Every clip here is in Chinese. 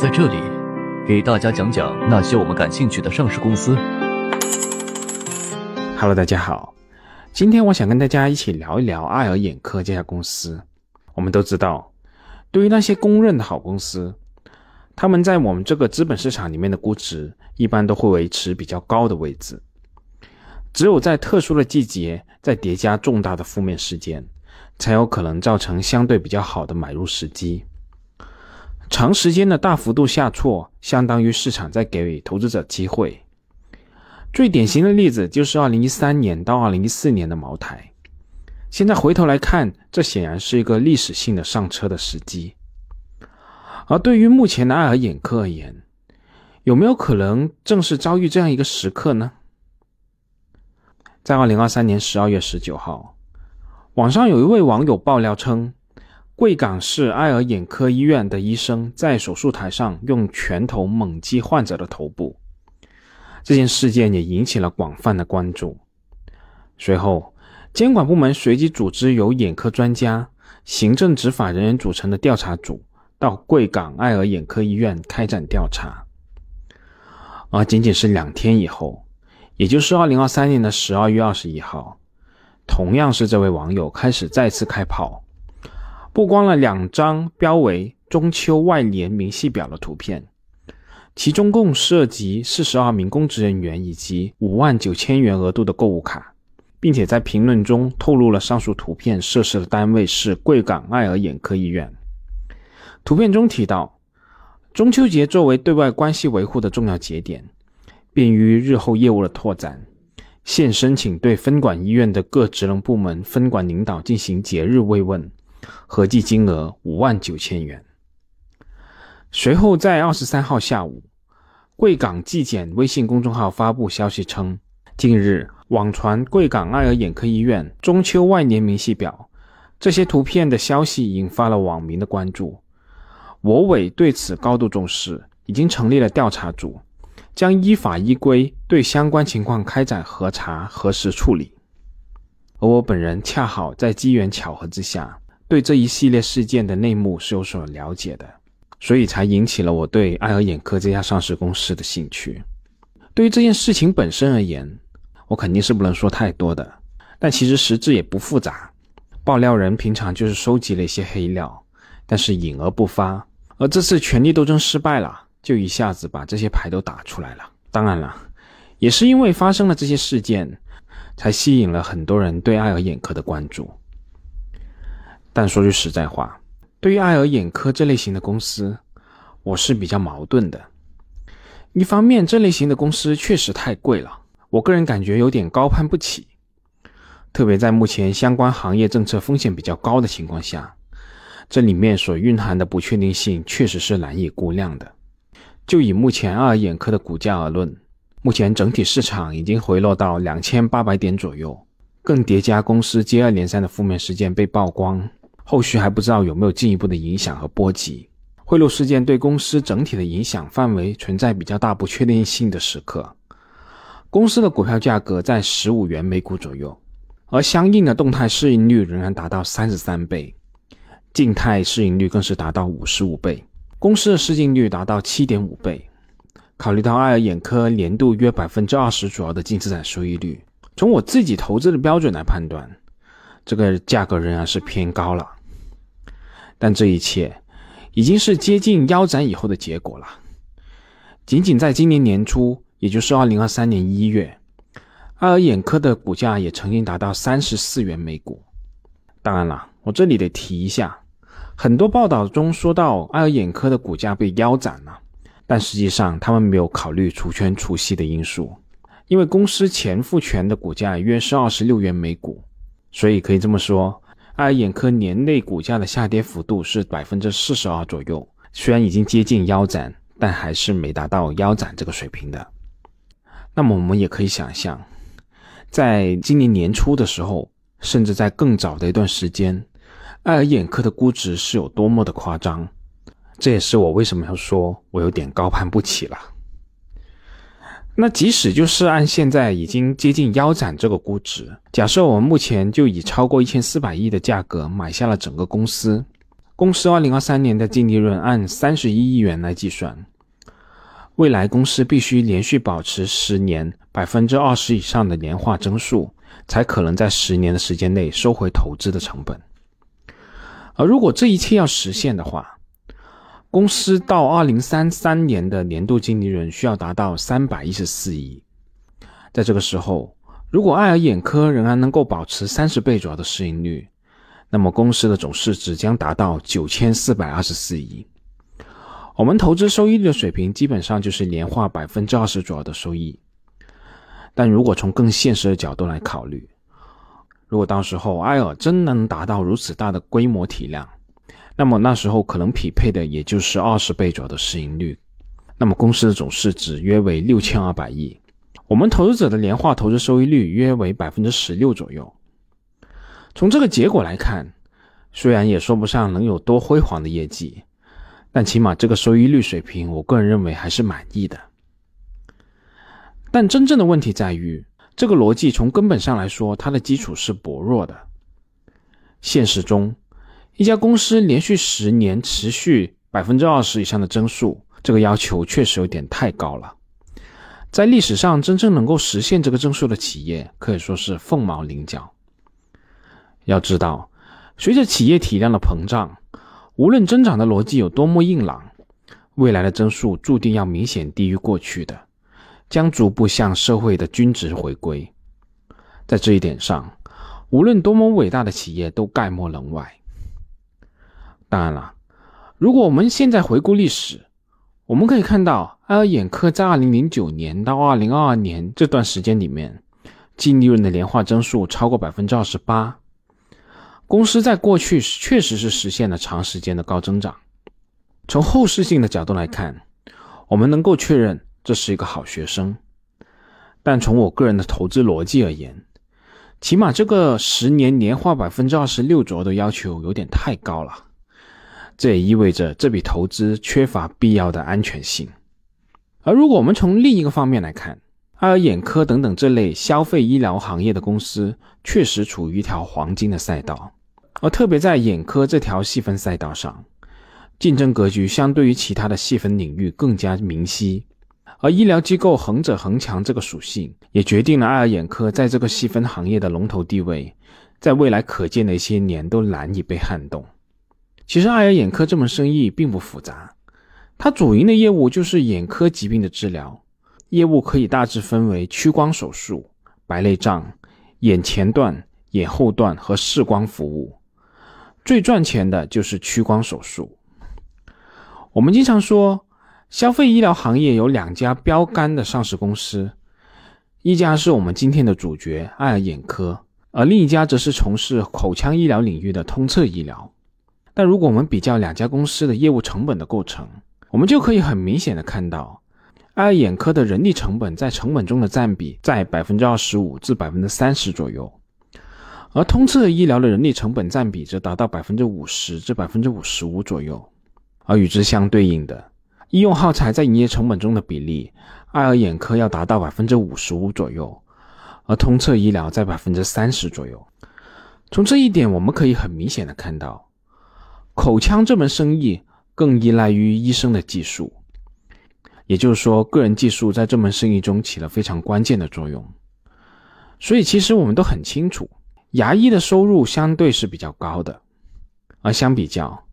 在这里给大家讲讲那些我们感兴趣的上市公司。Hello，大家好，今天我想跟大家一起聊一聊爱尔眼科这家公司。我们都知道，对于那些公认的好公司，他们在我们这个资本市场里面的估值一般都会维持比较高的位置。只有在特殊的季节，在叠加重大的负面事件，才有可能造成相对比较好的买入时机。长时间的大幅度下挫，相当于市场在给予投资者机会。最典型的例子就是二零一三年到二零一四年的茅台。现在回头来看，这显然是一个历史性的上车的时机。而对于目前的爱尔眼科而言，有没有可能正是遭遇这样一个时刻呢？在二零二三年十二月十九号，网上有一位网友爆料称，贵港市爱尔眼科医院的医生在手术台上用拳头猛击患者的头部。这件事件也引起了广泛的关注。随后，监管部门随即组织由眼科专家、行政执法人员组成的调查组到贵港爱尔眼科医院开展调查。而仅仅是两天以后，也就是二零二三年的十二月二十一号，同样是这位网友开始再次开炮，曝光了两张标为“中秋外联明细表”的图片。其中共涉及四十二名公职人员以及五万九千元额度的购物卡，并且在评论中透露了上述图片涉事的单位是贵港爱尔眼科医院。图片中提到，中秋节作为对外关系维护的重要节点，便于日后业务的拓展，现申请对分管医院的各职能部门分管领导进行节日慰问，合计金额五万九千元。随后在二十三号下午。贵港纪检微信公众号发布消息称，近日网传贵港爱尔眼科医院中秋万年明细表，这些图片的消息引发了网民的关注。我委对此高度重视，已经成立了调查组，将依法依规对相关情况开展核查核实处理。而我本人恰好在机缘巧合之下，对这一系列事件的内幕是有所了解的。所以才引起了我对爱尔眼科这家上市公司的兴趣。对于这件事情本身而言，我肯定是不能说太多的。但其实实质也不复杂。爆料人平常就是收集了一些黑料，但是隐而不发。而这次权力斗争失败了，就一下子把这些牌都打出来了。当然了，也是因为发生了这些事件，才吸引了很多人对爱尔眼科的关注。但说句实在话。对于爱尔眼科这类型的公司，我是比较矛盾的。一方面，这类型的公司确实太贵了，我个人感觉有点高攀不起。特别在目前相关行业政策风险比较高的情况下，这里面所蕴含的不确定性确实是难以估量的。就以目前爱尔眼科的股价而论，目前整体市场已经回落到两千八百点左右，更叠加公司接二连三的负面事件被曝光。后续还不知道有没有进一步的影响和波及。贿赂事件对公司整体的影响范围存在比较大不确定性的时刻。公司的股票价格在十五元每股左右，而相应的动态市盈率仍然达到三十三倍，静态市盈率更是达到五十五倍。公司的市净率达到七点五倍。考虑到爱尔眼科年度约百分之二十左右的净资产收益率，从我自己投资的标准来判断，这个价格仍然是偏高了。但这一切已经是接近腰斩以后的结果了。仅仅在今年年初，也就是二零二三年一月，爱尔眼科的股价也曾经达到三十四元每股。当然了，我这里得提一下，很多报道中说到爱尔眼科的股价被腰斩了，但实际上他们没有考虑除权除息的因素，因为公司前复权的股价约是二十六元每股，所以可以这么说。爱尔眼科年内股价的下跌幅度是百分之四十二左右，虽然已经接近腰斩，但还是没达到腰斩这个水平的。那么我们也可以想象，在今年年初的时候，甚至在更早的一段时间，爱尔眼科的估值是有多么的夸张。这也是我为什么要说我有点高攀不起了。那即使就是按现在已经接近腰斩这个估值，假设我们目前就以超过一千四百亿的价格买下了整个公司，公司二零二三年的净利润按三十一亿元来计算，未来公司必须连续保持十年百分之二十以上的年化增速，才可能在十年的时间内收回投资的成本。而如果这一切要实现的话，公司到二零三三年的年度净利润需要达到三百一十四亿。在这个时候，如果爱尔眼科仍然能够保持三十倍左右的市盈率，那么公司的总市值将达到九千四百二十四亿。我们投资收益率的水平基本上就是年化百分之二十左右的收益。但如果从更现实的角度来考虑，如果到时候爱尔真能达到如此大的规模体量，那么那时候可能匹配的也就是二十倍左右的市盈率。那么公司的总市值约为六千二百亿，我们投资者的年化投资收益率约为百分之十六左右。从这个结果来看，虽然也说不上能有多辉煌的业绩，但起码这个收益率水平，我个人认为还是满意的。但真正的问题在于，这个逻辑从根本上来说，它的基础是薄弱的。现实中，一家公司连续十年持续百分之二十以上的增速，这个要求确实有点太高了。在历史上，真正能够实现这个增速的企业，可以说是凤毛麟角。要知道，随着企业体量的膨胀，无论增长的逻辑有多么硬朗，未来的增速注定要明显低于过去的，将逐步向社会的均值回归。在这一点上，无论多么伟大的企业都概莫能外。当然了，如果我们现在回顾历史，我们可以看到，爱尔眼科在2009年到2022年这段时间里面，净利润的年化增速超过百分之二十八。公司在过去确实是实现了长时间的高增长。从后视性的角度来看，我们能够确认这是一个好学生。但从我个人的投资逻辑而言，起码这个十年年化百分之二十六左右的要求有点太高了。这也意味着这笔投资缺乏必要的安全性。而如果我们从另一个方面来看，爱尔眼科等等这类消费医疗行业的公司确实处于一条黄金的赛道。而特别在眼科这条细分赛道上，竞争格局相对于其他的细分领域更加明晰。而医疗机构恒者恒强这个属性，也决定了爱尔眼科在这个细分行业的龙头地位，在未来可见的一些年都难以被撼动。其实，爱尔眼科这门生意并不复杂，它主营的业务就是眼科疾病的治疗，业务可以大致分为屈光手术、白内障、眼前段、眼后段和视光服务。最赚钱的就是屈光手术。我们经常说，消费医疗行业有两家标杆的上市公司，一家是我们今天的主角爱尔眼科，而另一家则是从事口腔医疗领域的通策医疗。但如果我们比较两家公司的业务成本的构成，我们就可以很明显的看到，爱尔眼科的人力成本在成本中的占比在百分之二十五至百分之三十左右。而通策医疗的人力成本占比则达到百分之五十至百分之五十五左右，而与之相对应的，医用耗材在营业成本中的比例，爱尔眼科要达到百分之五十五左右，而通策医疗在百分之三十左右。从这一点，我们可以很明显的看到，口腔这门生意更依赖于医生的技术，也就是说，个人技术在这门生意中起了非常关键的作用。所以，其实我们都很清楚。牙医的收入相对是比较高的，而相比较，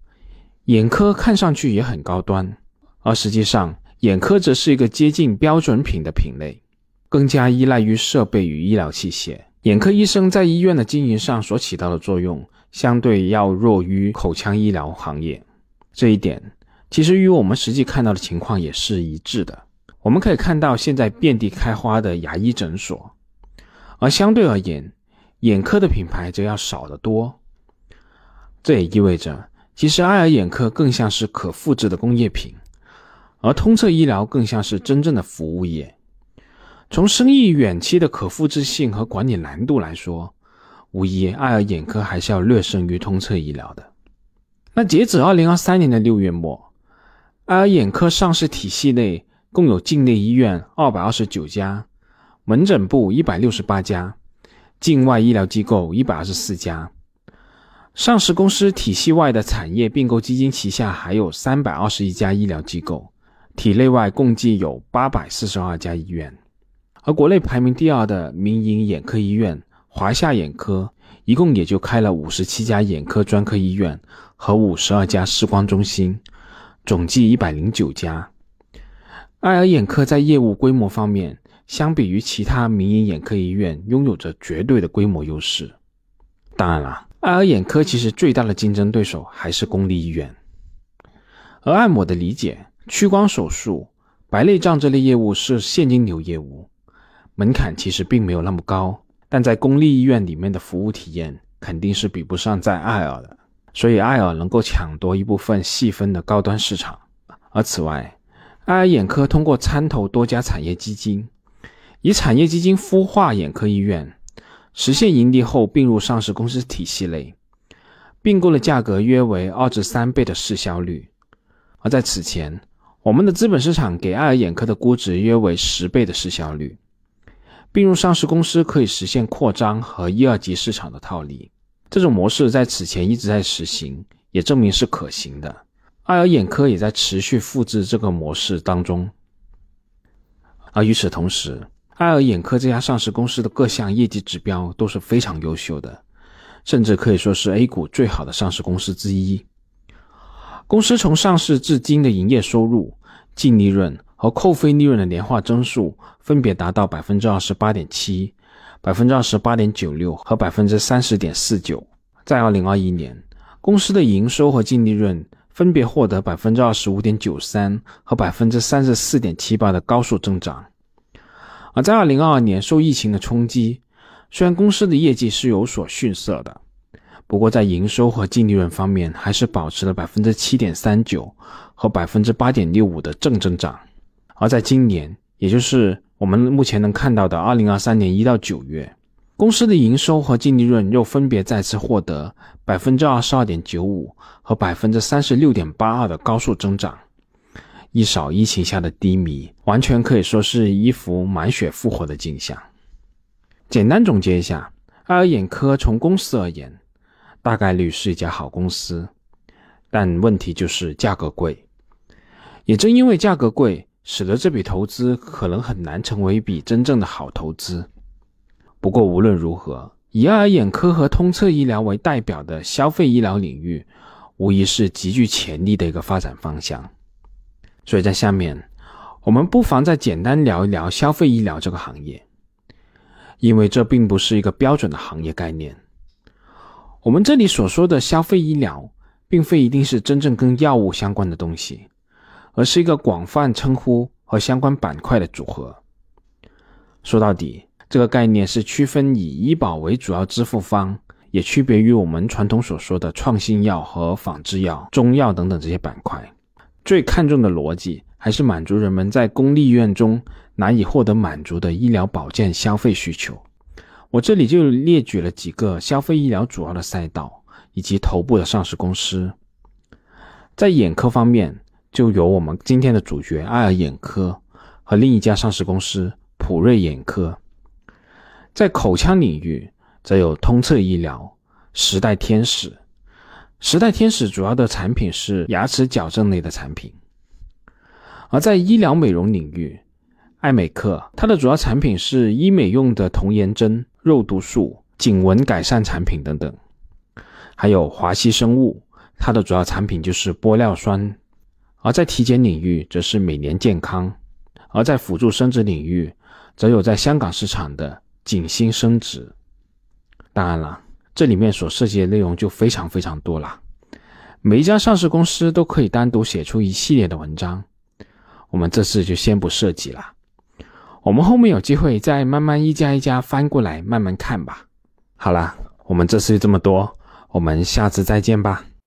眼科看上去也很高端，而实际上，眼科则是一个接近标准品的品类，更加依赖于设备与医疗器械。眼科医生在医院的经营上所起到的作用，相对要弱于口腔医疗行业。这一点其实与我们实际看到的情况也是一致的。我们可以看到，现在遍地开花的牙医诊所，而相对而言，眼科的品牌则要少得多，这也意味着，其实爱尔眼科更像是可复制的工业品，而通策医疗更像是真正的服务业。从生意远期的可复制性和管理难度来说，无疑爱尔眼科还是要略胜于通策医疗的。那截止二零二三年的六月末，爱尔眼科上市体系内共有境内医院二百二十九家，门诊部一百六十八家。境外医疗机构一百二十四家，上市公司体系外的产业并购基金旗下还有三百二十一家医疗机构，体内外共计有八百四十二家医院。而国内排名第二的民营眼科医院华夏眼科，一共也就开了五十七家眼科专科医院和五十二家视光中心，总计一百零九家。爱尔眼科在业务规模方面，相比于其他民营眼科医院，拥有着绝对的规模优势。当然了。爱尔眼科其实最大的竞争对手还是公立医院，而按我的理解，屈光手术、白内障这类业务是现金流业务，门槛其实并没有那么高，但在公立医院里面的服务体验肯定是比不上在爱尔的，所以爱尔能够抢夺一部分细分的高端市场。而此外，爱尔眼科通过参投多家产业基金，以产业基金孵化眼科医院。实现盈利后并入上市公司体系内，并购的价格约为二至三倍的市销率。而在此前，我们的资本市场给爱尔眼科的估值约为十倍的市销率。并入上市公司可以实现扩张和一二级市场的套利，这种模式在此前一直在实行，也证明是可行的。爱尔眼科也在持续复制这个模式当中。而与此同时，爱尔眼科这家上市公司的各项业绩指标都是非常优秀的，甚至可以说是 A 股最好的上市公司之一。公司从上市至今的营业收入、净利润和扣非利润的年化增速分别达到百分之二十八点七、百分之二十八点九六和百分之三十点四九。在二零二一年，公司的营收和净利润分别获得百分之二十五点九三和百分之三十四点七八的高速增长。而在二零二二年受疫情的冲击，虽然公司的业绩是有所逊色的，不过在营收和净利润方面还是保持了百分之七点三九和百分之八点六五的正增长。而在今年，也就是我们目前能看到的二零二三年一到九月，公司的营收和净利润又分别再次获得百分之二十二点九五和百分之三十六点八二的高速增长。一扫疫情下的低迷，完全可以说是一幅满血复活的景象。简单总结一下，爱尔眼科从公司而言，大概率是一家好公司，但问题就是价格贵。也正因为价格贵，使得这笔投资可能很难成为一笔真正的好投资。不过无论如何，以爱尔眼科和通策医疗为代表的消费医疗领域，无疑是极具潜力的一个发展方向。所以在下面，我们不妨再简单聊一聊消费医疗这个行业，因为这并不是一个标准的行业概念。我们这里所说的消费医疗，并非一定是真正跟药物相关的东西，而是一个广泛称呼和相关板块的组合。说到底，这个概念是区分以医保为主要支付方，也区别于我们传统所说的创新药和仿制药、中药等等这些板块。最看重的逻辑还是满足人们在公立医院中难以获得满足的医疗保健消费需求。我这里就列举了几个消费医疗主要的赛道以及头部的上市公司。在眼科方面，就有我们今天的主角爱尔眼科和另一家上市公司普瑞眼科。在口腔领域，则有通策医疗、时代天使。时代天使主要的产品是牙齿矫正类的产品，而在医疗美容领域，爱美克它的主要产品是医美用的童颜针、肉毒素、颈纹改善产品等等，还有华西生物，它的主要产品就是玻尿酸，而在体检领域则是每年健康，而在辅助生殖领域，则有在香港市场的景星生殖。当然了。这里面所涉及的内容就非常非常多了，每一家上市公司都可以单独写出一系列的文章，我们这次就先不涉及了，我们后面有机会再慢慢一家一家翻过来慢慢看吧。好了，我们这次就这么多，我们下次再见吧。